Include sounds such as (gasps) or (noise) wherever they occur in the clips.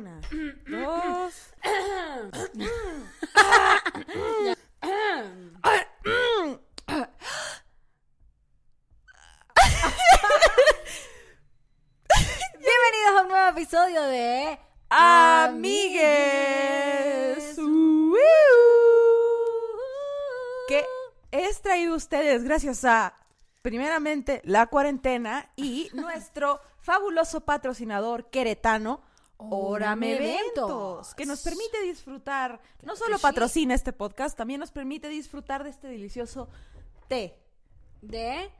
Una, (coughs) dos. Bienvenidos a un nuevo episodio de Amigues. Que es traído a ustedes gracias a, primeramente, la cuarentena y nuestro fabuloso patrocinador queretano, Órame Eventos, que nos permite disfrutar, no solo sí. patrocina este podcast, también nos permite disfrutar de este delicioso té. de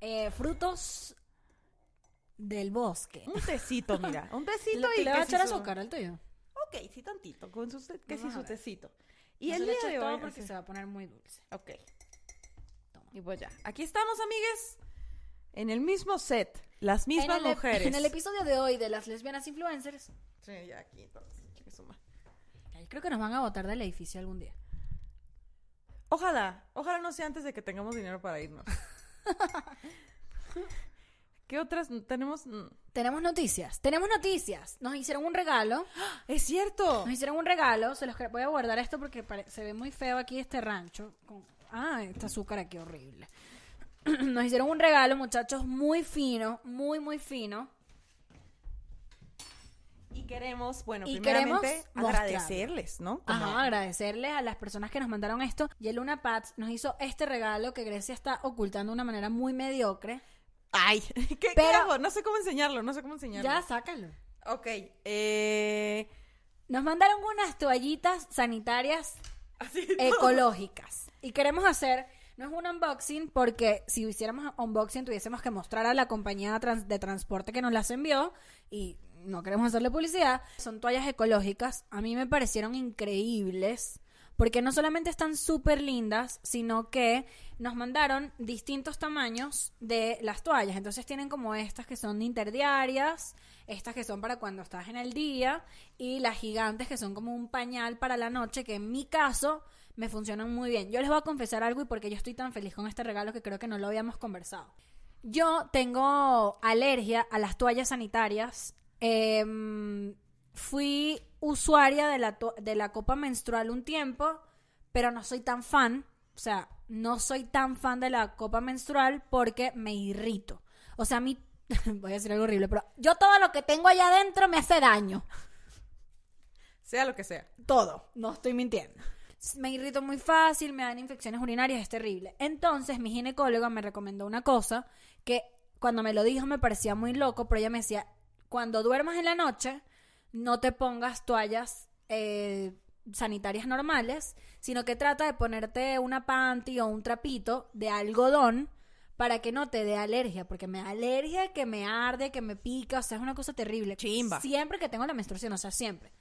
eh, frutos del bosque. Un tecito, mira, (laughs) un tecito ¿Le, y le va a echar azúcar al tuyo? Ok, sí tantito, con su, que sí su tecito. Y No el día de todo hoy... porque se va a poner muy dulce. Ok. Toma. Y pues ya. Aquí estamos, amigues. En el mismo set. Las mismas en el, mujeres. En el episodio de hoy de las lesbianas influencers, Sí, ya aquí entonces. chique su madre. ay, creo que nos van a botar del edificio algún día. Ojalá. Ojalá no sea antes de que tengamos dinero para irnos. (laughs) ¿Qué otras tenemos? Mm. Tenemos noticias, tenemos noticias. Nos hicieron un regalo, Es cierto. nos hicieron un regalo. Se los voy a guardar esto porque se ve muy feo aquí este rancho. con- ah, este azúcar aquí horrible. (clears throat) Nos hicieron un regalo, muchachos, muy fino, muy, muy fino. Y queremos, bueno, Y primeramente queremos agradecerles, ¿no? Como- Ajá, agradecerles a las personas que nos mandaron esto. Y el Luna Pats nos hizo este regalo que Grecia está ocultando de una manera muy mediocre. Ay, (laughs) ¿qué, qué Pero- hago? No sé cómo enseñarlo, no sé cómo enseñarlo. Ya, sácalo. Ok, eh... Nos mandaron unas toallitas sanitarias (laughs) Así ecológicas. Y queremos hacer, no es un unboxing, porque si hiciéramos unboxing tuviésemos que mostrar a la compañía de transporte que nos las envió y no queremos hacerle publicidad. Son toallas ecológicas. A mí me parecieron increíbles. Porque no solamente están súper lindas, sino que nos mandaron distintos tamaños de las toallas. Entonces tienen como estas que son interdiarias, estas que son para cuando estás en el día, y las gigantes que son como un pañal para la noche, que en mi caso me funcionan muy bien. Yo les voy a confesar algo y porque yo estoy tan feliz con este regalo que creo que no lo habíamos conversado. Yo tengo alergia a las toallas sanitarias. Em, fui usuaria de la, de la copa menstrual un tiempo, pero no soy tan fan. O sea, no soy tan fan de la copa menstrual porque me irrito. O sea, a mí, (laughs) voy a decir algo horrible, pero yo todo lo que tengo allá adentro me hace daño. Sea lo que sea. Todo. No estoy mintiendo. Me irrito muy fácil, me dan infecciones urinarias, es terrible. Entonces, mi ginecóloga me recomendó una cosa que cuando me lo dijo me parecía muy loco, pero ella me decía, cuando duermas en la noche, no te pongas toallas eh, sanitarias normales, sino que trata de ponerte una panty o un trapito de algodón para que no te dé alergia, porque me da alergia, que me arde, que me pica, o sea, es una cosa terrible. Chimba. Siempre que tengo la menstruación, o sea, siempre.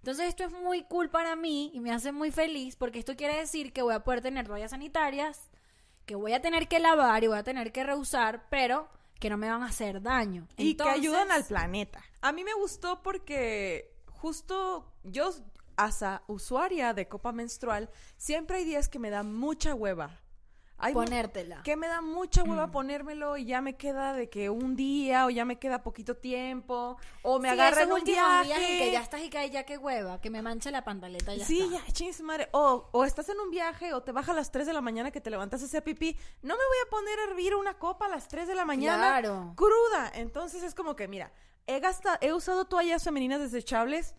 Entonces esto es muy cool para mí y me hace muy feliz porque esto quiere decir que voy a poder tener toallas sanitarias, que voy a tener que lavar y voy a tener que reusar, pero que no me van a hacer daño. Y que ayudan al planeta. A mí me gustó porque justo yo, asa usuaria de copa menstrual, siempre hay días que me da mucha hueva. Ponértela. que me da mucha hueva ponérmelo y ya me queda de que un día o ya me queda poquito tiempo o me Sí, agarra esos en un viaje. días en que ya estás y que ya que hueva, que me mancha la pantaleta ya sí, está. ya, chis madre. O, o estás en un viaje o te baja a las 3 de la mañana que te levantas a hacer pipí. No me voy a poner a hervir una copa a las 3 de la mañana Claro. cruda. Entonces es como que, mira, he, gasta- he usado toallas femeninas desechables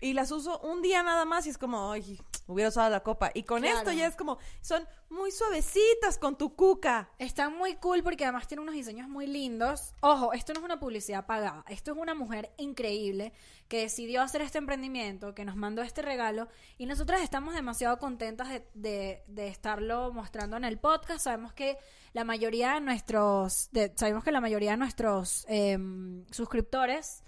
y las uso un día nada más y es como, ay, hubiera usado la copa. Y con Claro. esto ya es como, son muy suavecitas con tu cuca. Están muy cool porque además tienen unos diseños muy lindos. Ojo, esto no es una publicidad pagada. Esto es una mujer increíble que decidió hacer este emprendimiento, que nos mandó este regalo. Y nosotras estamos demasiado contentas de, de- de estarlo mostrando en el podcast. Sabemos que la mayoría de nuestros, de- sabemos que la mayoría de nuestros em, suscriptores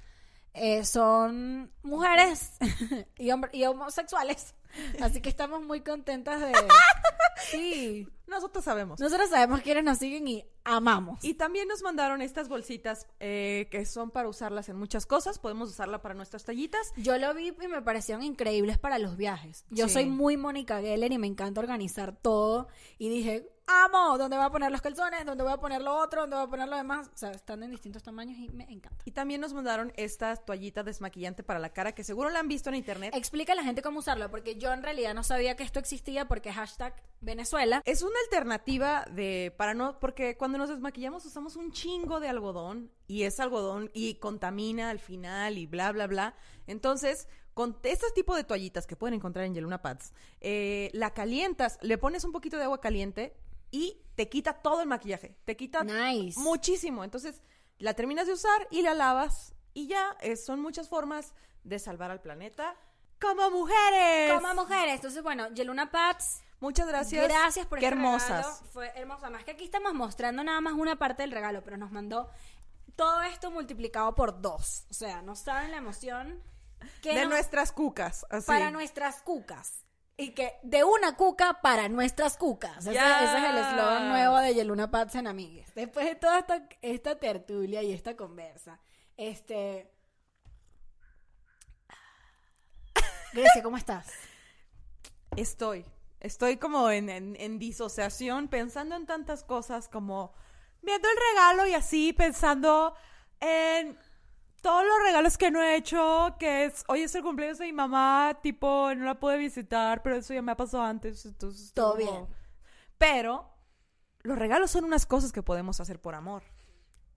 eh, son mujeres (laughs) y, y homosexuales. Así que estamos muy contentas de... (laughs) Sí. Nosotros sabemos. Nosotros sabemos quiénes nos siguen y amamos. Y también nos mandaron estas bolsitas eh, que son para usarlas en muchas cosas. Podemos usarla para nuestras tallitas. Yo lo vi y me parecieron increíbles para los viajes. Yo Sí. soy muy Mónica Geller y me encanta organizar todo. Y dije, amo, ¿dónde voy a poner los calzones? ¿Dónde voy a poner lo otro? ¿Dónde voy a poner lo demás? O sea, están en distintos tamaños y me encanta. Y también nos mandaron esta toallita desmaquillante para la cara que seguro la han visto en internet. Explica a la gente cómo usarlo, porque yo en realidad no sabía que esto existía porque hashtag Venezuela. Es una alternativa de para no porque cuando nos desmaquillamos usamos un chingo de algodón y es algodón y contamina al final y bla bla bla. Entonces, con este tipo de toallitas que pueden encontrar en Yeluna Pads, eh, la calientas, le pones un poquito de agua caliente y te quita todo el maquillaje, te quita Nice. muchísimo. Entonces, la terminas de usar y la lavas y ya, eh, son muchas formas de salvar al planeta como mujeres. Como mujeres. Entonces, bueno, Yeluna Pats, Muchas gracias. Gracias por Qué este hermosas. regalo. Fue hermosa. Más que aquí estamos mostrando nada más una parte del regalo, pero nos mandó todo esto multiplicado por dos. O sea, no saben la emoción que de nos- nuestras cucas, así. para nuestras cucas. Y que de una cuca para nuestras cucas. Ese, Yes. ese es el eslogan nuevo de Yeluna Pats en Amigues. Después de toda esta, esta tertulia y esta conversa, este. Grecia, ¿cómo estás? Estoy. Estoy como en, en- en disociación, pensando en tantas cosas como viendo el regalo y así, pensando en todos los regalos que no he hecho, que es, hoy es el cumpleaños de mi mamá, tipo, no la pude visitar, pero eso ya me ha pasado antes, entonces... Todo como- bien. Pero los regalos son unas cosas que podemos hacer por amor.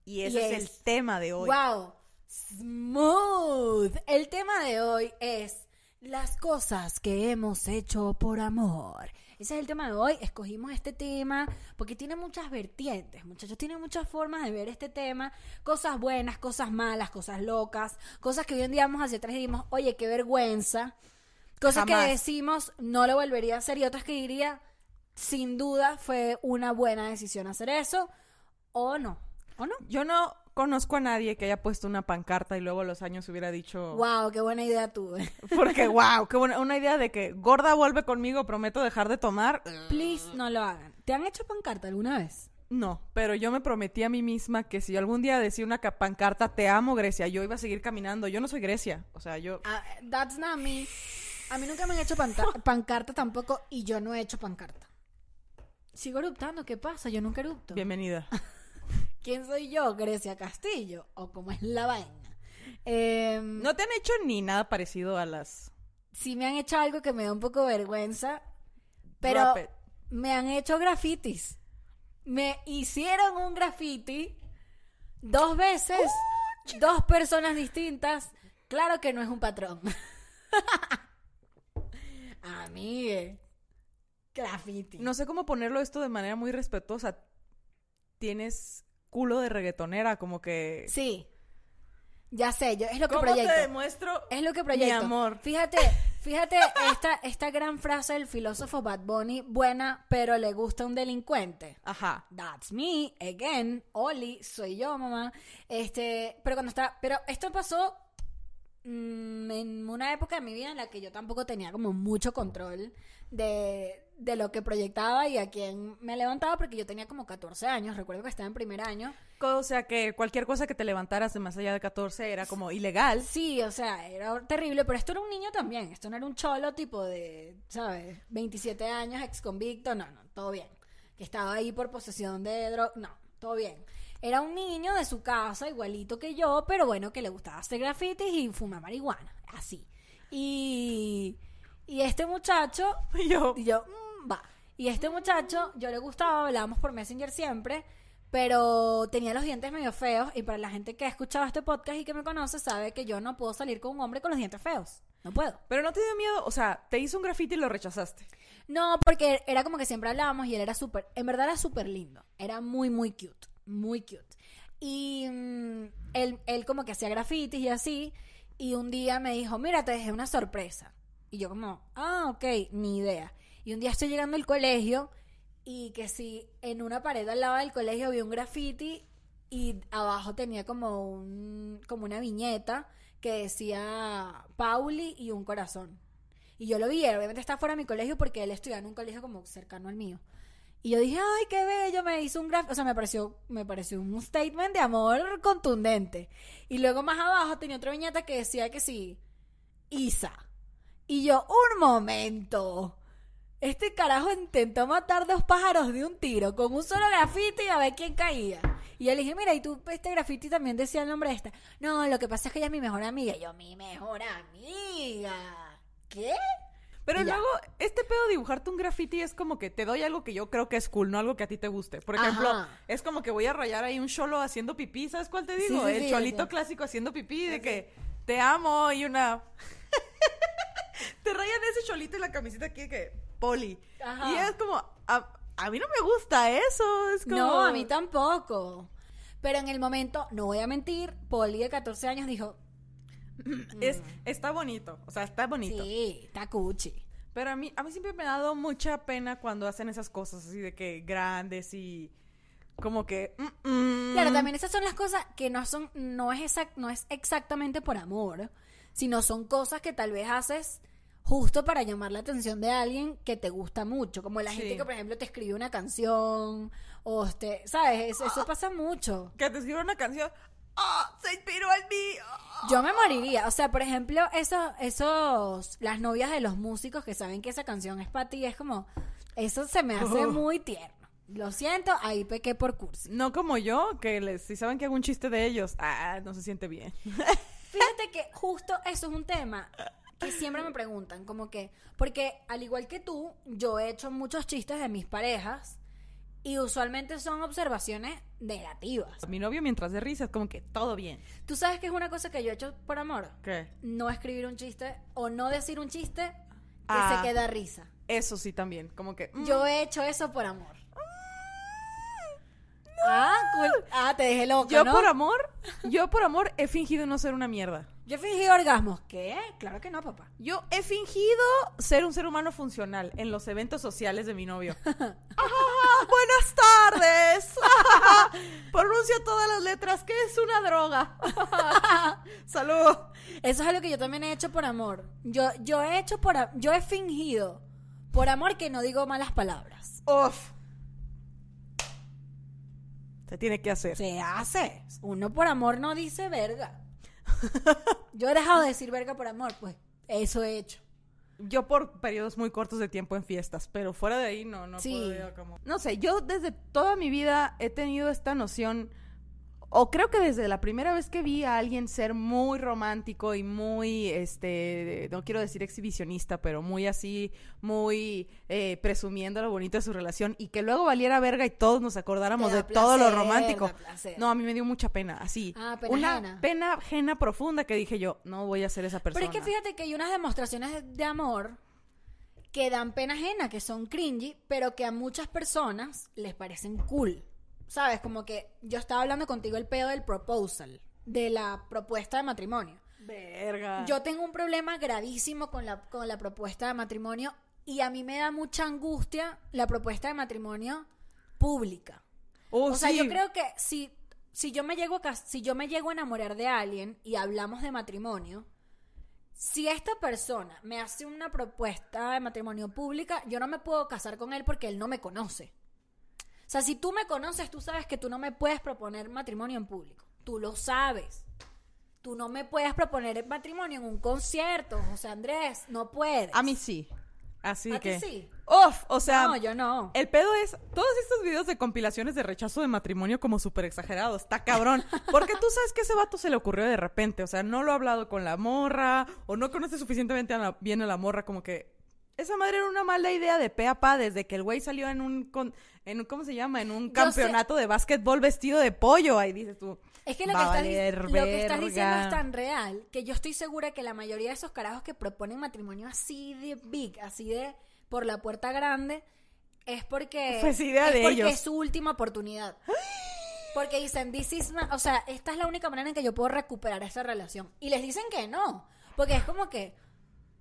Y ese es- el tema de hoy. Wow, smooth. El tema de hoy es las cosas que hemos hecho por amor. Ese es el tema de hoy. Escogimos este tema porque tiene muchas vertientes, muchachos. Tiene muchas formas de ver este tema. Cosas buenas, cosas malas, cosas locas. Cosas que hoy en día vamos hacia atrás y dimos, oye, qué vergüenza. Cosas Jamás. que decimos, no lo volvería a hacer. Y otras que diría, sin duda fue una buena decisión hacer eso. O no. ¿O no? Yo no conozco a nadie que haya puesto una pancarta y luego a los años hubiera dicho... Wow, qué buena idea tuve. (laughs) Porque, wow, qué buena, una idea de que gorda vuelve conmigo, prometo dejar de tomar. Please, no lo hagan. ¿Te han hecho pancarta alguna vez? No, pero yo me prometí a mí misma que si algún día decía una ca- pancarta, te amo Grecia, yo iba a seguir caminando. Yo no soy Grecia, o sea, yo... Ah, that's not me. A mí nunca me han hecho (laughs) pancarta tampoco y yo no he hecho pancarta. Sigo eruptando, ¿qué pasa? Yo nunca erupto. Bienvenida. (laughs) ¿Quién soy yo? Grecia Castillo. ¿O cómo es la vaina? Em, ¿No te han hecho ni nada parecido a las... Sí me han hecho algo que me da un poco vergüenza, pero me han hecho grafitis. Me hicieron un graffiti dos veces, dos personas distintas. Claro que no es un patrón. (laughs) Amigue. Graffiti. No sé cómo ponerlo esto de manera muy respetuosa. Tienes culo de reggaetonera, como que... Sí. Ya sé, yo es lo que ¿Cómo proyecto. te demuestro Es lo que proyecto. mi amor? Fíjate, fíjate (laughs) esta, esta gran frase del filósofo Bad Bunny, buena, pero le gusta un delincuente. Ajá. That's me, again, Oli, soy yo, mamá. Este, pero cuando está, pero esto pasó mm, en una época de mi vida en la que yo tampoco tenía como mucho control de, de lo que proyectaba y a quién me levantaba porque yo tenía como 14 años, recuerdo que estaba en primer año. O sea, que cualquier cosa que te levantaras de más allá de 14 era como ilegal. Sí, o sea, era terrible, pero esto era un niño también, esto no era un cholo tipo de, ¿sabes? 27 años, ex convicto, no, no, todo bien. Que estaba ahí por posesión de droga, no, todo bien. Era un niño de su casa, igualito que yo, pero bueno, que le gustaba hacer grafitis y fumar marihuana, así. Y, y este muchacho, (laughs) Y yo... y yo, mm, va. Y este muchacho, yo le gustaba, hablábamos por Messenger siempre, pero tenía los dientes medio feos. Y para la gente que ha escuchado este podcast y que me conoce, sabe que yo no puedo salir con un hombre con los dientes feos. No puedo. Pero no te dio miedo, o sea, te hizo un graffiti y lo rechazaste. No, porque era como que siempre hablábamos y él era súper, en verdad era súper lindo. Era muy, muy cute. Muy cute. Y mm, él, él como que hacía grafitis y así. Y un día me dijo, mira, te dejé una sorpresa. Y yo como, ah, ok, ni idea. Y un día estoy llegando al colegio y que si en una pared al lado del colegio había un graffiti y abajo tenía como un como una viñeta que decía Pauli y un corazón. Y yo lo vi, obviamente está fuera de mi colegio porque él estudiaba en un colegio como cercano al mío. Y yo dije, ay, qué bello, me hizo un gráfico, o sea, me pareció, me pareció un statement de amor contundente. Y luego más abajo tenía otra viñeta que decía que sí, Isa. Y yo, un momento. Este carajo intentó matar dos pájaros de un tiro con un solo grafiti y a ver quién caía. Y yo le dije, mira, y tú, este grafiti también decía el nombre de esta. No, lo que pasa es que ella es mi mejor amiga. Y yo, mi mejor amiga. ¿Qué? Pero luego, este pedo de dibujarte un graffiti es como que te doy algo que yo creo que es cool, no algo que a ti te guste. Por ejemplo, Ajá. es como que voy a rayar ahí un cholo haciendo pipí, ¿sabes cuál te digo? Sí, sí, el sí, cholito clásico haciendo pipí, de que te amo y una... (laughs) te rayan ese cholito y la camiseta aquí que poli. Ajá. Y es como, a, a mí no me gusta eso, es como... No, a mí tampoco. Pero en el momento, no voy a mentir, Poli de 14 años dijo, (clears throat) Es, está bonito, o sea, está bonito. sí, está cuchi. Pero a mí, a mí siempre me ha dado mucha pena cuando hacen esas cosas así de que grandes y como que... mm, mm. Claro, también esas son las cosas que no son, no es, exact- no es exactamente por amor, sino son cosas que tal vez haces justo para llamar la atención de alguien que te gusta mucho, como la Sí. gente que por ejemplo te escribe una canción o este, sabes, eso, eso pasa mucho. Que te escriba una canción. ¡Ah! ¡Se inspiró en mí! ¡Ah! Yo me moriría, o sea, por ejemplo, esos, esos, las novias de los músicos que saben que esa canción es para ti, es como, eso se me hace Oh. muy tierno. Lo siento, ahí pequé por cursi. No como yo, que les, si saben que hago un chiste de ellos, ah, no se siente bien. (laughs) Fíjate que justo eso es un tema que siempre me preguntan, como que, porque al igual que tú, yo he hecho muchos chistes de mis parejas y usualmente son observaciones negativas. Mi novio mientras de risa es como que todo bien. ¿Tú sabes que es una cosa que yo he hecho por amor? ¿Qué? No escribir un chiste o no decir un chiste que Ah. se queda risa. Eso sí también, como que... mm, Yo he hecho eso por amor. Ah, cool. Ah, te dejé loca, yo ¿no? por amor, yo por amor he fingido no ser una mierda. Yo he fingido orgasmos. ¿Qué? Claro que no, papá. Yo he fingido ser un ser humano funcional en los eventos sociales de mi novio. (laughs) ¡Ah, buenas tardes. Pronuncio todas las letras. ¿Qué es una droga? Salud. Eso es algo que yo también he hecho por amor. Yo, yo he hecho por yo he fingido por amor que no digo malas palabras. Uf. Se tiene que hacer. Se hace. Uno por amor no dice verga. (laughs) Yo he dejado de decir verga por amor, pues eso he hecho. Yo por periodos muy cortos de tiempo en fiestas, pero fuera de ahí no, no Sí. como... No sé, yo desde toda mi vida he tenido esta noción, o creo que desde la primera vez que vi a alguien ser muy romántico y muy, este, no quiero decir exhibicionista, pero muy así, muy eh, presumiendo lo bonito de su relación y que luego valiera verga y todos nos acordáramos de todo lo romántico. No, a mí me dio mucha pena, así. Ah, pena Una ajena. pena ajena profunda que dije yo, no voy a ser esa persona. Pero es que fíjate que hay unas demostraciones de- de amor que dan pena ajena, que son cringy, pero que a muchas personas les parecen cool. ¿Sabes? Como que yo estaba hablando contigo el pedo del proposal, de la propuesta de matrimonio. Verga. Yo tengo un problema gravísimo con la, con la propuesta de matrimonio y a mí me da mucha angustia la propuesta de matrimonio pública. Oh, o sea, sí. yo creo que si, si yo me llego a si yo me llego a enamorar de alguien y hablamos de matrimonio, si esta persona me hace una propuesta de matrimonio pública, yo no me puedo casar con él porque él no me conoce. O sea, si tú me conoces, tú sabes que tú no me puedes proponer matrimonio en público. Tú lo sabes. Tú no me puedes proponer matrimonio en un concierto, José Andrés. No puedes. A mí sí. Así ¿A ti que. sí? Uf, o sea. No, yo no. El pedo es todos estos videos de compilaciones de rechazo de matrimonio como súper exagerados. Está cabrón. Porque tú sabes que ese vato se le ocurrió de repente. O sea, no lo ha hablado con la morra o no conoce suficientemente a la- bien a la morra como que... Esa madre era una mala idea de pe a pa desde que el güey salió en un, con- en un... ¿Cómo se llama? En un Yo campeonato de básquetbol vestido de pollo. Ahí dices tú... Es que lo, "Va que estás, valer lo que estás diciendo verga". es tan real que yo estoy segura que la mayoría de esos carajos que proponen matrimonio así de big, así de por la puerta grande, es porque, (laughs) Pues idea es de porque ellos. es su última oportunidad. (gasps) Porque dicen, this is my- o sea, esta es la única manera en que yo puedo recuperar esta relación. Y les dicen que no, porque es como que,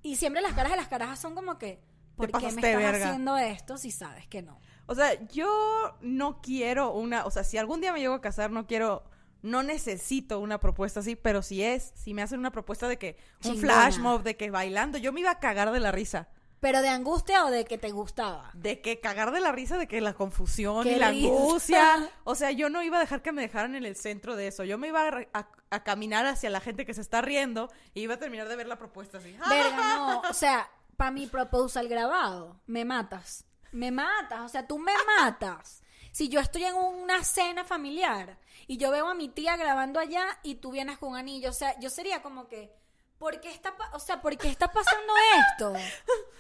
y siempre las caras de las carajas son como que, ¿por qué me estás verga. haciendo esto si sabes que no? O sea, yo no quiero una, o sea, si algún día me llego a casar, no quiero, no necesito una propuesta así, pero si es, si me hacen una propuesta de que un Chingona. flash mob, de que bailando, yo me iba a cagar de la risa. ¿Pero de angustia o de que te gustaba? De que cagar de la risa, de que la confusión y la risa. angustia. O sea, yo no iba a dejar que me dejaran en el centro de eso. Yo me iba a, re- a- a caminar hacia la gente que se está riendo y iba a terminar de ver la propuesta así. Verga, no. O sea, para mi proposal grabado, me matas. Me matas. O sea, tú me matas. Si yo estoy en una cena familiar y yo veo a mi tía grabando allá y tú vienes con un anillo, o sea, yo sería como que, ¿por qué está, o sea, ¿por qué está pasando esto?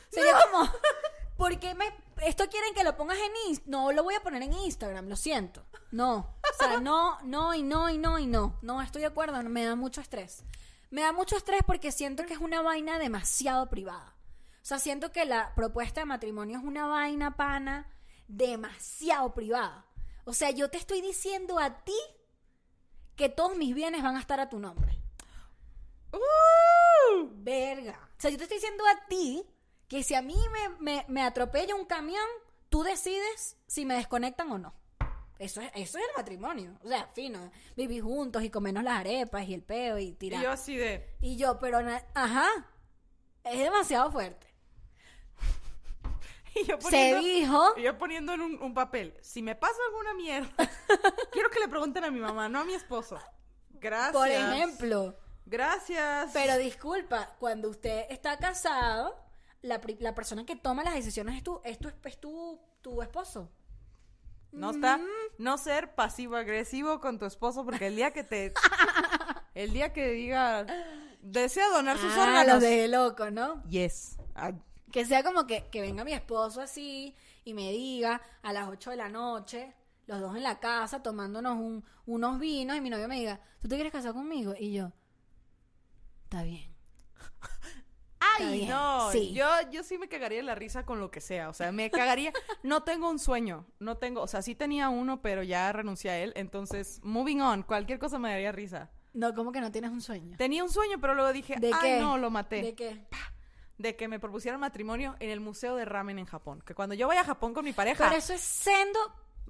Sería como, ¿por qué me, esto quieren que lo pongas en Instagram? No, lo voy a poner en Instagram, lo siento. No, o sea, no, no y no y no y no. No estoy de acuerdo, me da mucho estrés. Me da mucho estrés porque siento que es una vaina demasiado privada. O sea, siento que la propuesta de matrimonio es una vaina pana demasiado privada. O sea, yo te estoy diciendo a ti que todos mis bienes van a estar a tu nombre. ¡Uh! Verga. O sea, yo te estoy diciendo a ti que si a mí me, me, me atropella un camión, tú decides si me desconectan o no. Eso es, eso es el matrimonio. O sea, fino. Vivir juntos y comernos las arepas y el peo y Y tirar. yo así de... Y yo, pero, ajá, es demasiado fuerte. (laughs) Y yo Se poniendo, dijo, y yo poniendo en un, un papel. Si me pasa alguna mierda, (laughs) quiero que le pregunten a mi mamá, no a mi esposo. Gracias. por ejemplo, Gracias. pero disculpa, cuando usted está casado, la, la persona que toma las decisiones es tu, es tu, es tu, tu esposo. No está, no ser pasivo agresivo con tu esposo porque el día que te, el día que diga, desea donar sus ah, órganos. los de loco, ¿no? Yes. Ah, Que sea como que, que venga mi esposo así y me diga a las 8 de la noche, los dos en la casa tomándonos un- unos vinos y mi novio me diga, ¿tú te quieres casar conmigo? Y yo, está bien. (laughs) Está Ay, bien, no, sí. yo, yo sí me cagaría de la risa con lo que sea, o sea, me cagaría, (laughs) no tengo un sueño, no tengo, o sea, sí tenía uno, pero ya renuncié a él, entonces, moving on, cualquier cosa me daría risa. No, como que no tienes un sueño. Tenía un sueño, pero luego dije, ¿De ay, qué? no, lo maté. ¿De qué? De que me propusieran matrimonio en el Museo de Ramen en Japón. Que cuando yo vaya a Japón con mi pareja. Pero eso es sendo,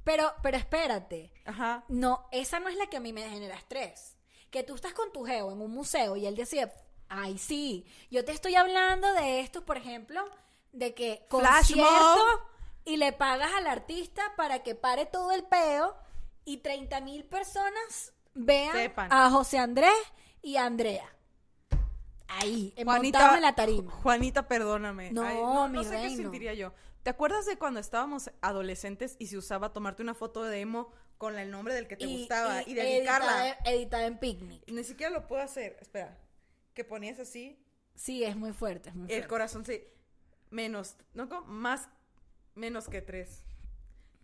pero, pero espérate. Ajá. No, esa no es la que a mí me genera estrés. Que tú estás con tu geo en un museo y él decide, ay, sí, yo te estoy hablando de esto, por ejemplo, de que Flash concierto mob. y le pagas al artista para que pare todo el peo y 30 mil personas vean Sepan. a José Andrés y a Andrea. Ahí, Juanita, en la tarima. Juanita, perdóname. No, Ay, no, mi no sé qué sentiría yo. ¿Te acuerdas de cuando estábamos adolescentes y se usaba tomarte una foto de emo con el nombre del que te gustaba y, dedicarla? Editada, editada en picnic. Ni siquiera lo puedo hacer. Espera. Que ponías así, Sí, es muy fuerte, es muy el corazón se. Menos. No, más. Menos que tres.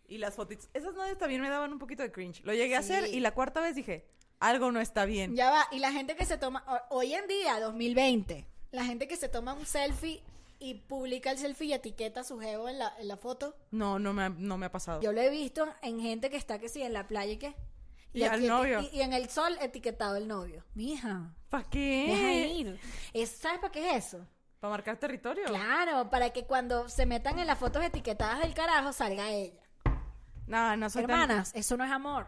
Y las fotitos. Esas noches también me daban un poquito de cringe. Lo llegué a hacer Sí. y la cuarta vez dije, algo no está bien. Ya va, y la gente que se toma, ho- hoy en día, 2020, la gente que se toma un selfie y publica el selfie y etiqueta a su geo en la, en la foto, No, no me, ha- no me ha pasado. yo lo he visto en gente que está que sí, en la playa y qué. Y al novio. Y, y en el sol etiquetado el novio. Mija, ¿Para deja qué? ir. Es- ¿Sabes para qué es eso? ¿Para marcar territorio? Claro, para que cuando se metan en las fotos etiquetadas del carajo salga ella. No, no soy tan- Hermanas, eso no es amor.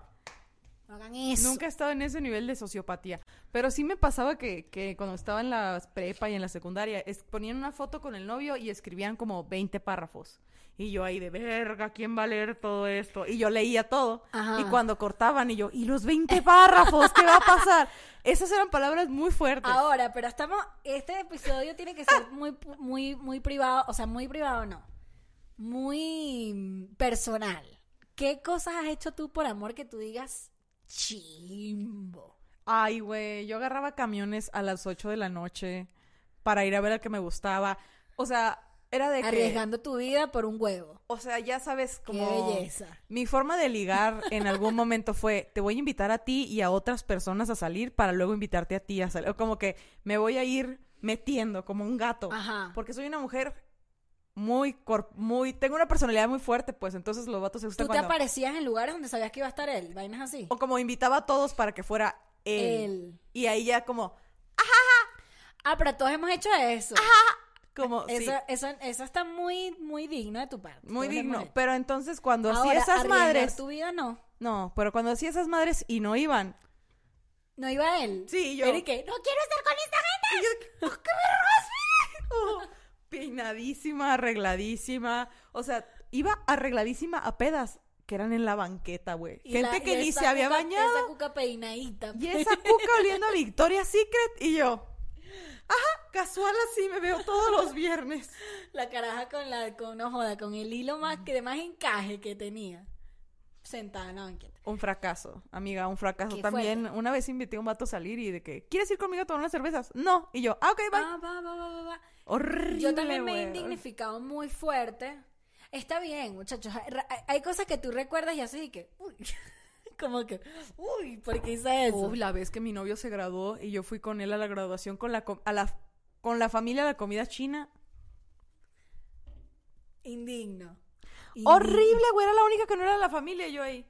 No hagan eso. Nunca he estado en ese nivel de sociopatía. Pero sí me pasaba que, que cuando estaba en la prepa y en la secundaria, es- ponían una foto con el novio y escribían como 20 párrafos. Y yo ahí de verga, ¿quién va a leer todo esto? Y yo leía todo. Ajá. Y cuando cortaban y yo, ¿y los 20 párrafos? ¿Qué va a pasar? (laughs) Esas eran palabras muy fuertes. Ahora, pero estamos, este episodio tiene que ser muy, muy, muy privado, o sea, muy privado no, muy mm, personal. ¿Qué cosas has hecho tú por amor que tú digas chimbo? Ay, güey, yo agarraba camiones a las 8 de la noche para ir a ver al que me gustaba. O sea, era de que... Arriesgando tu vida por un huevo. O sea, ya sabes Qué como... belleza. Mi forma de ligar en algún momento fue, te voy a invitar a ti y a otras personas a salir para luego invitarte a ti a salir. O como que me voy a ir metiendo como un gato. Ajá. Porque soy una mujer muy, cor- muy... Tengo una personalidad muy fuerte, pues. Entonces los vatos se gustan Tú te cuando... aparecías en lugares donde sabías que iba a estar él, vainas así. O como invitaba a todos para que fuera él. Él. Y ahí ya como... Ah, pero todos hemos hecho eso. como sí, Eso, eso, eso está muy, muy digno de tu parte. muy Todos digno. Pero entonces cuando hacía esas madres... tu vida no. No, pero cuando hacía esas madres y no iban... No iba él. Sí, yo. Que, no quiero estar con esta gente. Y yo, (laughs) "Oh, qué sí". (laughs) Oh, peinadísima, arregladísima. O sea, iba arregladísima a pedas que eran en la banqueta, güey. Gente la- que ni se había cuca- bañado. Esa cuca peinadita. Y esa cuca oliendo a Victoria's Secret y yo. Ajá, casual así me veo todos los (laughs) viernes. La caraja con la, con, no joda, con el hilo más que de más encaje que tenía. Sentada en la banqueta. Un fracaso, amiga, un fracaso también. Una vez invité a un vato a salir y de que, ¿quieres ir conmigo a tomar unas cervezas? No. Y yo, ah, ok, bye. Ah, va, va, va, va, va. Horrible, Yo también me he indignificado muy fuerte. Está bien, muchachos. Hay, cosas que tú recuerdas y haces y que, uy, (laughs) como que, uy, ¿por qué hice eso? Uy, la vez que mi novio se graduó y yo fui con él a la graduación con la, a la, con la familia a la comida china. Indigno. Indigno. Horrible, güey, era la única que no era de la familia y yo ahí.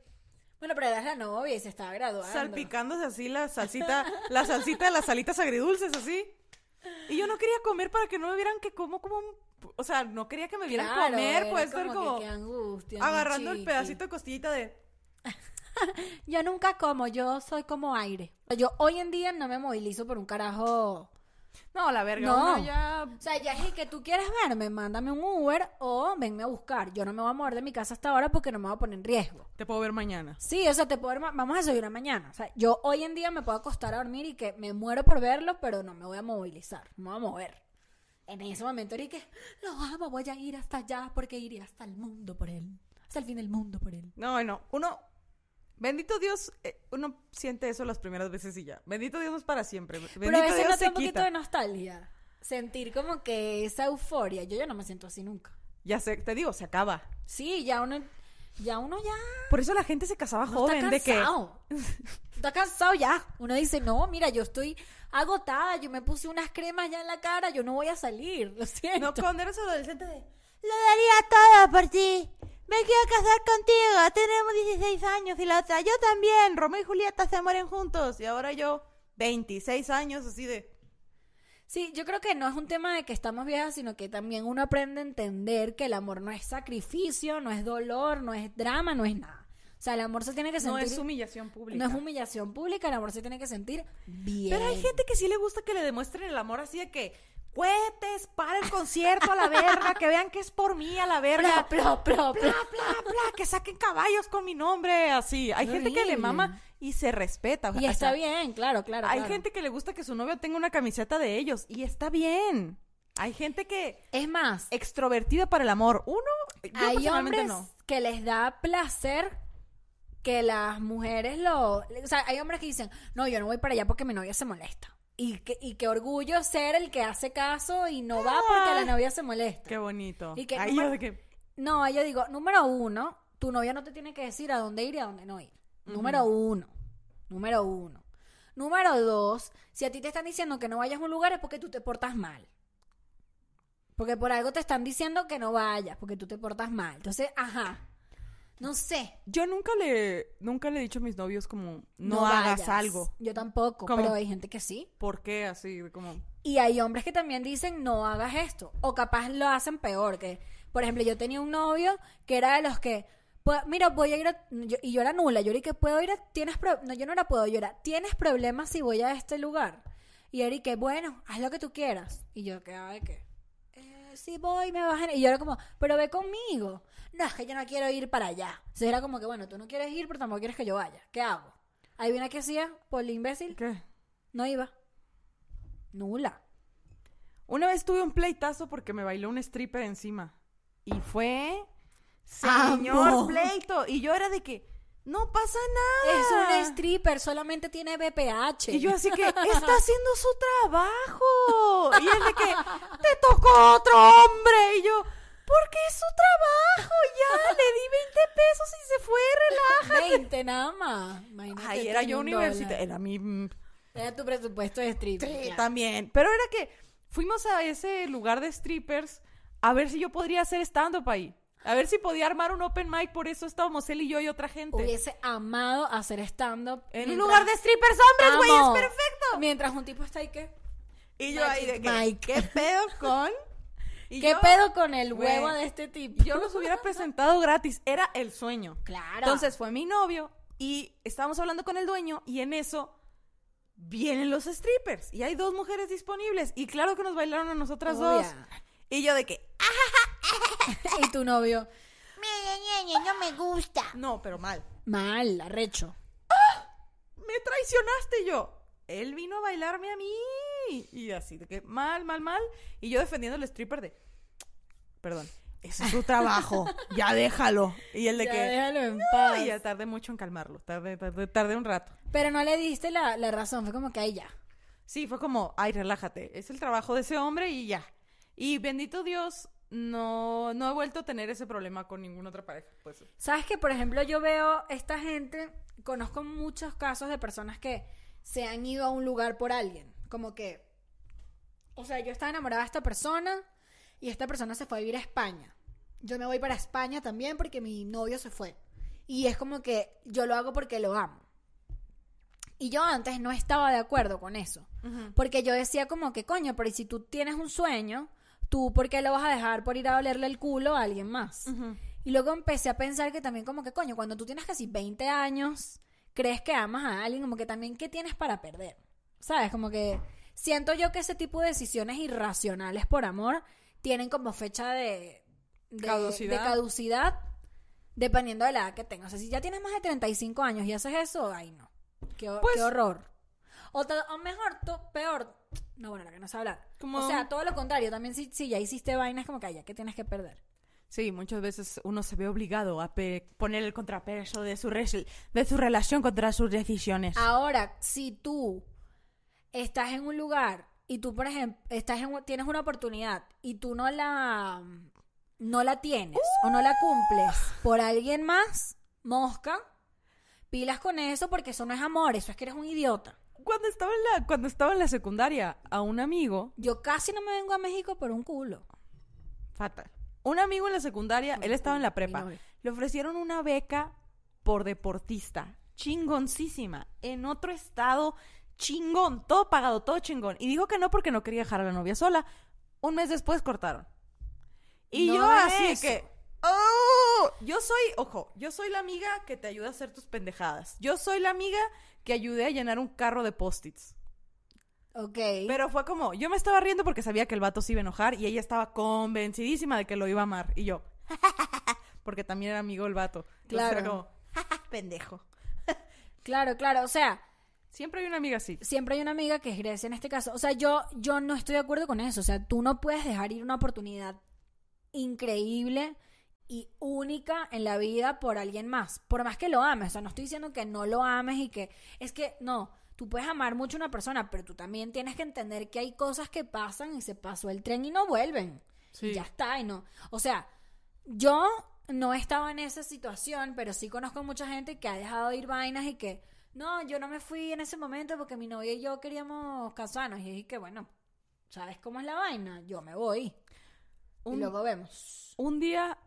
Bueno, pero eras la novia y se estaba graduando. Salpicándose así la salsita, la salsita de las salitas agridulces, así. Y yo no quería comer para que no me vieran que como como un... O sea, no quería que me vieran Claro, comer, pues que como qué angustia, mi agarrando el pedacito de costillita de... (laughs) Yo nunca como, yo soy como aire. Yo hoy en día no me movilizo por un carajo. No, la verga, No. uno ya... O sea, ya es que tú quieres verme, mándame un Uber o venme a buscar. Yo no me voy a mover de mi casa hasta ahora porque no me voy a poner en riesgo. Te puedo ver mañana. Sí, o sea, te puedo ver vamos a desayunar mañana. O sea, yo hoy en día me puedo acostar a dormir y que me muero por verlo, pero no me voy a movilizar, no me voy a mover. En ese momento que lo amo, voy a ir hasta allá porque iré hasta el mundo por él. Hasta el fin del mundo por él. No, no, uno... Bendito Dios, eh, uno siente eso las primeras veces y ya. Bendito Dios no es para siempre. Bendito Pero a veces Dios no un poquito de nostalgia. Sentir como que esa euforia. Yo ya no me siento así nunca. Ya sé, te digo, se acaba. Sí, ya uno, ya uno ya Por eso la gente se casaba joven, está de que... cansado. (laughs) Está cansado ya. Uno dice, no, mira, yo estoy agotada, yo me puse unas cremas ya en la cara, yo no voy a salir, lo siento. No, cuando eres adolescente de... Lo daría todo por ti. Me quiero casar contigo. Tenemos 16 años Y la otra, yo también. Romeo y Julieta se mueren juntos. Y ahora yo, 26 años, así de... Sí, yo creo que no es un tema de que estamos viejas, sino que también uno aprende a entender que el amor no es sacrificio, no es dolor, no es drama, no es nada. O sea, el amor se tiene que No sentir... es humillación pública. no es humillación pública, el amor se tiene que sentir bien. Pero hay gente que sí le gusta que le demuestren el amor así de que... Cohetes, para el concierto a la verga, que vean que es por mí a la (laughs) verga. Pla, pla, pla, bla, pla. bla, bla, que saquen caballos con mi nombre, así. Hay gente que le mama y se respeta. Y está bien, claro, claro. Hay gente que le gusta que su novio tenga una camiseta de ellos y está bien. Hay gente que Es más, extrovertida para el amor. Uno, hay hombres que les da placer que las mujeres lo... O sea, hay hombres que dicen, no, yo no voy para allá porque mi novia se molesta. Y que, y qué orgullo ser el que hace caso y no va porque la novia se molesta. Qué bonito. Y que Ay, número- yo de que- No, yo digo, número uno, tu novia no te tiene que decir a dónde ir y a dónde no ir. Número uno. Número uno. Número dos, si a ti te están diciendo que no vayas a un lugar es porque tú te portas mal. Porque por algo te están diciendo que no vayas, porque tú te portas mal. Entonces, ajá. No sé. Yo nunca le, nunca le he dicho a mis novios como, no, hagas vayas. algo. Yo tampoco, ¿Cómo? pero hay gente que sí. ¿Por qué? Así, como... Y hay hombres que también dicen no hagas esto. O capaz lo hacen peor. Que, por ejemplo, yo tenía un novio que era de los que, pues, mira, voy a ir a, yo- y yo era nula. Yo era que puedo ir a, tienes, pro- no, yo no era puedo, yo era, tienes problemas si voy a este lugar. Y que, bueno, haz lo que tú quieras. Y yo que, eh, sí voy, me bajan. Y yo era como, pero ve conmigo. No, es que yo no quiero ir para allá. Entonces era como que, bueno, tú no quieres ir, pero tampoco quieres que yo vaya. ¿Qué hago? Ahí viene que hacía, por el imbécil, ¿Qué? no iba. Nula. Una vez tuve un pleitazo porque me bailó un stripper encima. Y fue... Amo. Señor pleito. Y yo era de que... No pasa nada. Es un stripper, solamente tiene BPH. Y yo así que, (laughs) está haciendo su trabajo. Y él de que, te tocó otro hombre. Y yo, porque es su trabajo. Ya, le di 20 pesos y se fue, relaja. 20 nada más. Imagínate Ay, era yo un universitaria. Era mi... Era tu presupuesto de stripper. Sí, también. Pero era que fuimos a ese lugar de strippers a ver si yo podría hacer stand-up ahí. A ver si podía armar un open mic, por eso estábamos él y yo y otra gente. Hubiese amado hacer stand-up. en un lugar de strippers hombres, güey, es perfecto. Mientras un tipo está ahí que... Y yo ahí de que. ¿qué pedo con? (laughs) Y ¿Qué yo- pedo con el huevo de este tipo? Yo los hubiera (laughs) presentado gratis, era el sueño. Claro. Entonces fue mi novio y estábamos hablando con el dueño y en eso vienen los strippers y hay dos mujeres disponibles y claro que nos bailaron a nosotras dos. Y yo de que, (laughs) y tu novio, ñe, no me gusta. no, pero mal. mal, arrecho. Me traicionaste yo. Él vino a bailarme a mí. Y así, de que mal, mal, mal. Y yo defendiendo al stripper de, perdón, ese es su trabajo, (laughs) ya déjalo. Y el de Ya que, déjalo en "No", paz. y ya tardé mucho en calmarlo, tardé, tardé, tardé un rato. Pero no le diste la, la razón, fue como que ahí ya. Sí, fue como, ay, relájate, es el trabajo de ese hombre y ya. Y bendito Dios, no, no he vuelto a tener ese problema con ninguna otra pareja. Pues, Sabes que, por ejemplo, yo veo esta gente, conozco muchos casos de personas que se han ido a un lugar por alguien. Como que, o sea, yo estaba enamorada de esta persona y esta persona se fue a vivir a España. Yo me voy para España también porque mi novio se fue. Y es como que yo lo hago porque lo amo. Y yo antes no estaba de acuerdo con eso. Porque yo decía como que, coño, pero ¿y si tú tienes un sueño, tú por qué lo vas a dejar por ir a olerle el culo a alguien más? Y luego empecé a pensar que también como que, coño, cuando tú tienes casi 20 años, crees que amas a alguien, como que también, ¿qué tienes para perder? ¿Sabes? Como que siento yo que ese tipo de decisiones irracionales por amor tienen como fecha de, de Caducidad. de caducidad dependiendo de la edad que tengas. O sea, si ya tienes más de 35 años y haces eso, ay no. Qué, Pues- qué horror. O, o mejor, to- peor. No, bueno, la que no sé hablar. Como- O sea, todo lo contrario. También si, si ya hiciste vainas, como que ya que tienes que perder. Sí, muchas veces uno se ve obligado a poner el contrapeso de su, de su relación contra sus decisiones. Ahora, si tú estás en un lugar y tú, por ejemplo, estás en, tienes una oportunidad y tú no la no la tienes o no la cumples por alguien más, mosca, pilas con eso porque eso no es amor, eso es que eres un idiota. Cuando estaba en la, cuando estaba en la secundaria, a un amigo, Yo casi no me vengo a México por un culo. fatal. Un amigo en la secundaria, Por él estaba en la prepa, le ofrecieron una beca por deportista, chingoncísima, en otro estado, chingón, todo pagado, todo chingón. Y dijo que no porque no quería dejar a la novia sola. Un mes después cortaron. Y No yo así eso. que, ¡oh! Yo soy, ojo, yo soy la amiga que te ayuda a hacer tus pendejadas. Yo soy la amiga que ayudé a llenar un carro de post-its. Ok. Pero fue como, yo me estaba riendo porque sabía que el vato se iba a enojar y ella estaba convencidísima de que lo iba a amar. Y yo, (laughs) porque también era amigo el vato. Entonces era Claro. como, (laughs) (laughs) pendejo. claro, claro. O sea, Siempre hay una amiga así. siempre hay una amiga que es Grecia en este caso. O sea, yo, yo no estoy de acuerdo con eso. O sea, tú no puedes dejar ir una oportunidad increíble y única en la vida por alguien más. Por más que lo ames. O sea, no estoy diciendo que no lo ames y que... Es que no. Tú puedes amar mucho a una persona, pero tú también tienes que entender que hay cosas que pasan y se pasó el tren y no vuelven. Sí. Y ya está. Y no. O sea, yo no estaba en esa situación, pero sí conozco mucha gente que ha dejado de ir vainas y que, no, yo no me fui en ese momento porque mi novia y yo queríamos casarnos. Y dije que, bueno, ¿sabes cómo es la vaina? Yo me voy. Y Un, luego vemos. un día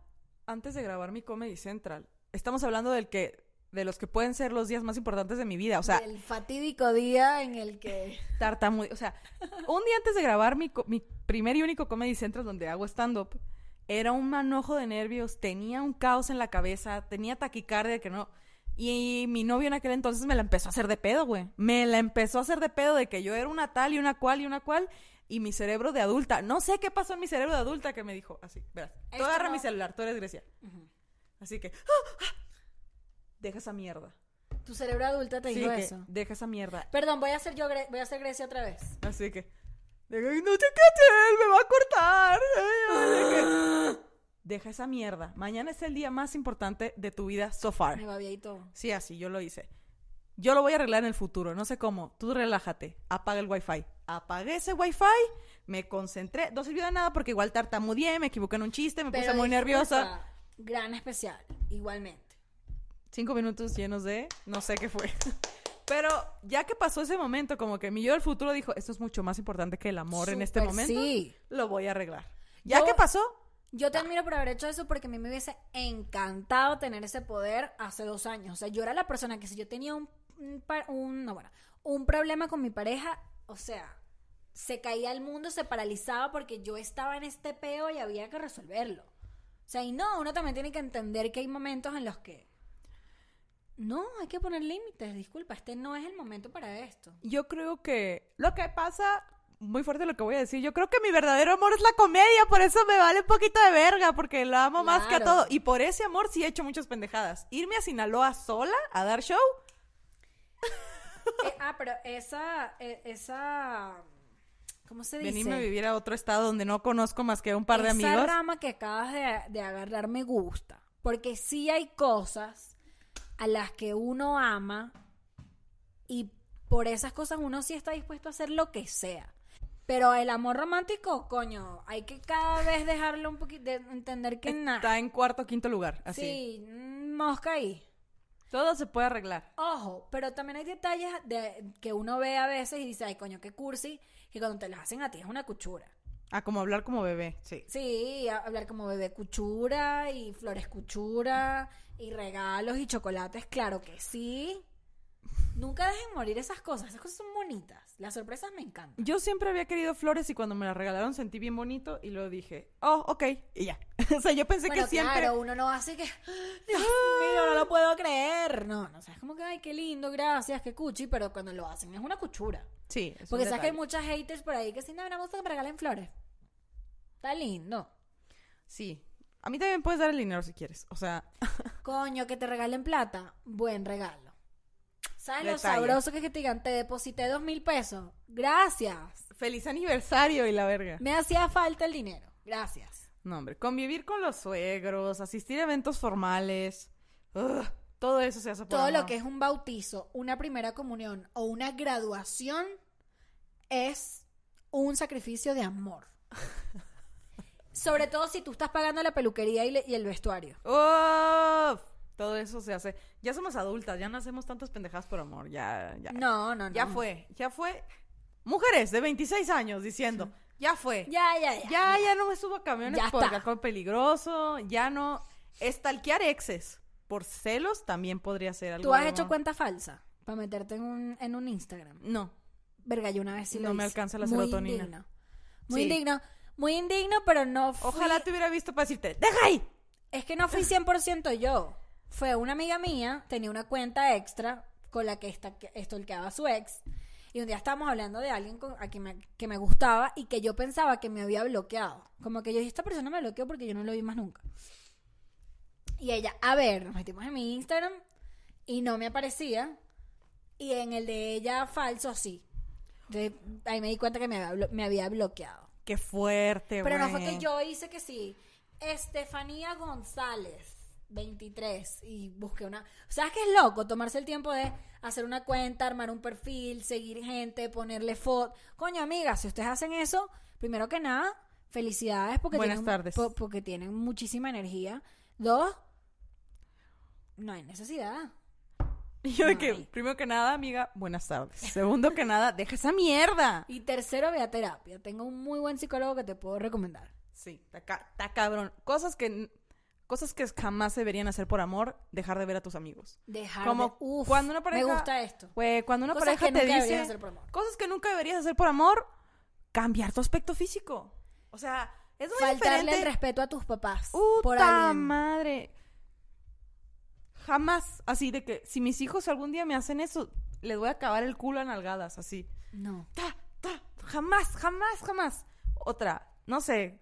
antes de grabar mi Comedy Central, estamos hablando del que, de los que pueden ser los días más importantes de mi vida. O sea, el fatídico día en el que... (laughs) tartamudo. O sea, un día antes de grabar mi, mi primer y único Comedy Central donde hago stand-up, era un manojo de nervios, tenía un caos en la cabeza, tenía taquicardia que no. Y mi novio en aquel entonces me la empezó a hacer de pedo, güey. Me la empezó a hacer de pedo de que yo era una tal y una cual y una cual. Y mi cerebro de adulta, no sé qué pasó en mi cerebro de adulta que me dijo así, verás, tú Esto agarra no- mi celular, tú eres Grecia. Así que, ¡ah! ¡ah! deja esa mierda. Tu cerebro adulta te Sí, dijo que eso. deja esa mierda. Perdón, voy a hacer yo, voy a hacer Grecia otra vez. Así que, no te caché, me va a cortar. Ay, de que, Deja esa mierda. Mañana es el día más importante de tu vida so far. Me y todo. Sí, así, yo lo hice. Yo lo voy a arreglar en el futuro, no sé cómo. Tú relájate, apaga el wifi. Apagué ese wifi, me concentré. No sirvió de nada porque igual tartamudeé, me equivoqué en un chiste, me puse muy nerviosa. Gran especial, igualmente. Cinco minutos llenos de no sé qué fue. (laughs) Pero ya que pasó ese momento, como que mi yo del futuro dijo, esto es mucho más importante que el amor en este momento. sí. Lo voy a arreglar. Ya Yo- que pasó, Yo te admiro por haber hecho eso porque a mí me hubiese encantado tener ese poder hace dos años. O sea, yo era la persona que si yo tenía un, un, pa- un- no, bueno, un problema con mi pareja, o sea, se caía el mundo, se paralizaba porque yo estaba en este peo y había que resolverlo. O sea, y no, uno también tiene que entender que hay momentos en los que... No, hay que poner límites, disculpa, este no es el momento para esto. yo creo que lo que pasa muy fuerte lo que voy a decir. Yo creo que mi verdadero amor es la comedia, por eso me vale un poquito de verga, porque lo amo más que a todo. Y por ese amor sí he hecho muchas pendejadas. Irme a Sinaloa sola a dar show, Eh, ah, pero esa, eh, esa, ¿cómo se dice? venirme a vivir a otro estado donde no conozco más que un par de Esa amigos. rama que acabas de, de agarrar me gusta, porque sí hay cosas a las que uno ama y por esas cosas uno sí está dispuesto a hacer lo que sea. Pero el amor romántico, coño, hay que cada vez dejarlo un poquito, de entender que nada. Está en cuarto o quinto lugar, así. Sí, mosca ahí. Todo se puede arreglar. Ojo, pero también hay detalles de, que uno ve a veces y dice, ay, coño, qué cursi, que cuando te las hacen a ti es una cuchura. Ah, como hablar como bebé, sí. Sí, hablar como bebé cuchura y flores cuchura y regalos y chocolates, claro que sí. Nunca dejen morir esas cosas, esas cosas son bonitas. Las sorpresas me encantan. Yo siempre había querido flores y cuando me las regalaron sentí bien bonito y luego dije, oh, ok, y ya. (laughs) o sea, yo pensé Bueno, que siempre... claro, uno no hace que, (gasps) Dios mío, no lo puedo creer. No, no, o sea, es como que, ay, qué lindo, gracias, qué cuchi, pero cuando lo hacen es una cuchura. Sí, es un Porque sabes que hay muchas haters por ahí que si no, me gusta que me regalen flores. Está lindo. Sí. A mí también puedes dar el dinero si quieres. O sea, (laughs) Coño, que te regalen plata. Buen regalo. ¿Sabes lo sabroso que es que te digan, te deposité dos mil pesos? Gracias. feliz aniversario y la verga. Me hacía falta el dinero. Gracias. No, hombre, convivir con los suegros, asistir a eventos formales. ugh, todo eso se hace por Todo lo que es un bautizo, una primera comunión o una graduación es un sacrificio de amor. (laughs) Sobre todo si tú estás pagando la peluquería y, le- y el vestuario. Todo eso se hace. Ya somos adultas, ya no hacemos tantas pendejadas por amor. Ya, ya. No, no, no. Ya fue, ya fue. Mujeres de 26 años diciendo, ya fue. Ya, ya, ya. Ya, ya no me subo a camiones Ya porque está. alcohol peligroso. Ya no. Estalquear exes por celos también podría ser algo. ¿Tú has hecho cuenta falsa para meterte en un, en un Instagram? No. Verga, yo una vez sí lo No me alcanza la Muy serotonina. indigno. Muy Sí. indigno. Muy indigno, pero no fui... Ojalá te hubiera visto para decirte, ¡deja ahí! Es que no fui (laughs) 100% yo. Fue una amiga mía, tenía una cuenta extra con la que esta, estolqueaba a su ex. Y un día estábamos hablando de alguien con- a quien me, que me gustaba y que yo pensaba que me había bloqueado. Como que yo dije, esta persona me bloqueó porque yo no lo vi más nunca. Y ella, a ver, nos metimos en mi Instagram y no me aparecía. Y en el de ella falso, sí. Entonces, ahí me di cuenta que me había, blo- me había bloqueado. ¡Qué fuerte, Pero no fue que yo hice que sí. Estefanía González, 23. Y busqué una. ¿Sabes qué es loco? Tomarse el tiempo de hacer una cuenta, armar un perfil, seguir gente, ponerle foto. Coño, amigas, si ustedes hacen eso, primero que nada, felicidades porque, Buenas tienen, tardes. po- porque tienen muchísima energía. Dos, no hay necesidad. (laughs) Yo de que, primero que nada, amiga, buenas tardes. Segundo que nada, deja esa mierda. Y tercero, ve a terapia. Tengo un muy buen psicólogo que te puedo recomendar. Sí, está cabrón. Cosas que, cosas que jamás se deberían hacer por amor, dejar de ver a tus amigos. Dejar Como de- Uf, cuando una pareja- Me gusta esto. Cuando una Cosas pareja que te nunca dice deberías hacer por amor. cosas que nunca deberías hacer por amor, cambiar tu aspecto físico. O sea, es muy Faltarle diferente. el respeto a tus papás. ¡Puta por alguien. madre! Jamás, así de que si mis hijos algún día me hacen eso, les voy a acabar el culo a nalgadas, así. No. Ta, ta, jamás, jamás, jamás. Otra, no sé,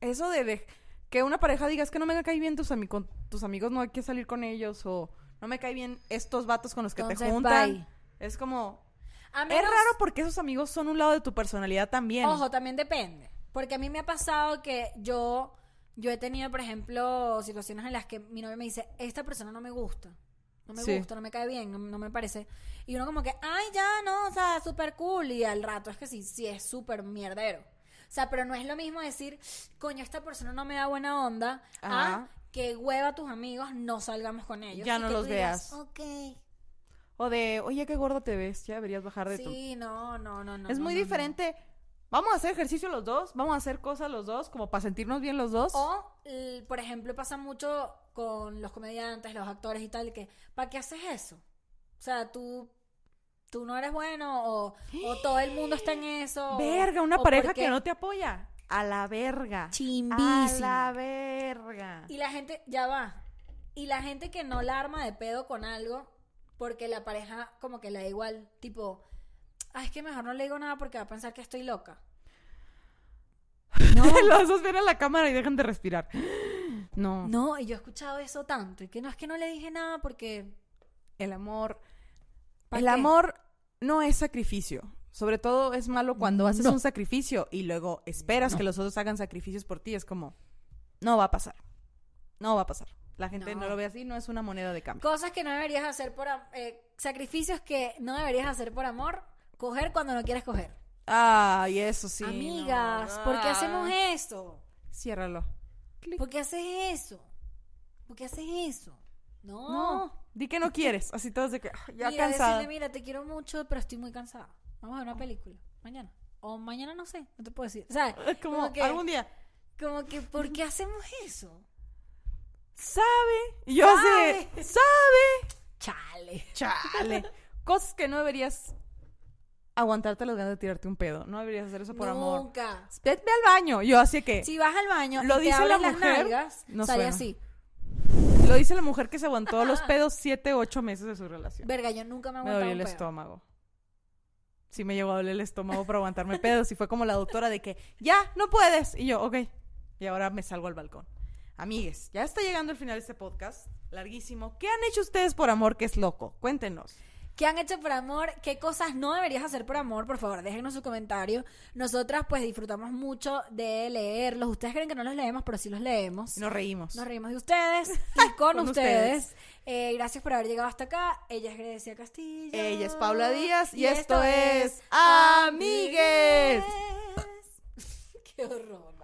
eso de, de que una pareja diga, es que no me cae bien tus, ami- con tus amigos, no hay que salir con ellos, o no me cae bien estos vatos con los que te Entonces, juntan. bye. Es como, A es raro porque esos amigos son un lado de tu personalidad también. Ojo, también depende. Porque a mí me ha pasado que yo, yo he tenido, por ejemplo, situaciones en las que mi novio me dice, esta persona no me gusta. No me Sí. gusta, no me cae bien, no, no me parece. Y uno como que, ay, ya, no, o sea, súper cool. Y al rato es que sí, sí es súper mierdero. O sea, pero no es lo mismo decir, coño, esta persona no me da buena onda, Ajá. a que hueva a tus amigos, no salgamos con ellos. Ya Y no que los tú digas, veas. Ok. O de, oye, qué gordo te ves, ya deberías bajar de tu... Sí, no, no, no, no. es no, muy no, no. diferente. Vamos a hacer ejercicio los dos, vamos a hacer cosas los dos, como para sentirnos bien los dos. O, por ejemplo, pasa mucho con los comediantes, los actores y tal, que ¿para qué haces eso? O sea, tú, tú no eres bueno o, o (gasps) todo el mundo está en eso. Verga, una o pareja porque- que no te apoya. A la verga. A Chimbísimo. la verga. Y la gente, ya va. Y la gente que no la arma de pedo con algo, porque la pareja como que le da igual, tipo, Ay, es que mejor no le digo nada porque va a pensar que estoy loca. Los dos ven a la cámara y dejan de respirar. (gasps) No. No, y yo he escuchado eso tanto. Y que no es que no le dije nada porque. El amor. ¿Pa El qué? amor no es sacrificio. Sobre todo es malo cuando haces No. un sacrificio y luego esperas que los otros hagan sacrificios por ti. Es como, no va a pasar. No va a pasar. La gente no, No. lo ve así, no es una moneda de cambio. Cosas que no deberías hacer por. eh, sacrificios que no deberías hacer por amor. Coger cuando no quieres coger. Ay, eso sí. Amigas, no. ¿por qué Ah. hacemos eso? Ciérralo. Clic. ¿Por qué haces eso? ¿Por qué haces eso? No. No, di que no quieres. Así todos de que ah, ya mira, cansada. decirle, mira, te quiero mucho, pero estoy muy cansada. Vamos a ver una película. Mañana. O mañana no sé, no te puedo decir. ¿Sabes? (laughs) Como, Como que, algún día. como que, ¿por qué hacemos eso? ¿Sabe? Y yo así, de, ¿sabe? Chale. Chale. (laughs) Cosas que no deberías aguantarte las ganas de tirarte un pedo. No deberías hacer eso por amor. Nunca. Vete al baño. Yo así que. Si vas al baño Lo y dice la las mujer, nalgas, no sale así. Lo dice la mujer que se aguantó los pedos siete, ocho meses de su relación. Verga, yo nunca me Me aguantaba dolió un el pedo. estómago. Sí me llegó a doler el estómago por aguantarme pedos. Y fue como la doctora de que, ya, no puedes. Y yo, ok. Y ahora me salgo al balcón. Amigues, ya está llegando el final de este podcast. Larguísimo. ¿Qué han hecho ustedes por amor que es loco? Cuéntenos. ¿Qué han hecho por amor? ¿Qué cosas no deberías hacer por amor? Por favor, déjenos su comentario. Nosotras pues disfrutamos mucho de leerlos. Ustedes creen que no los leemos, pero sí los leemos. Nos reímos. Nos reímos de ustedes (laughs) y con, Con ustedes. ustedes. Eh, gracias por haber llegado hasta acá. Ella es Grecia Castillo. Ella es Paula Díaz y esto es Amigues. (laughs) Qué horror.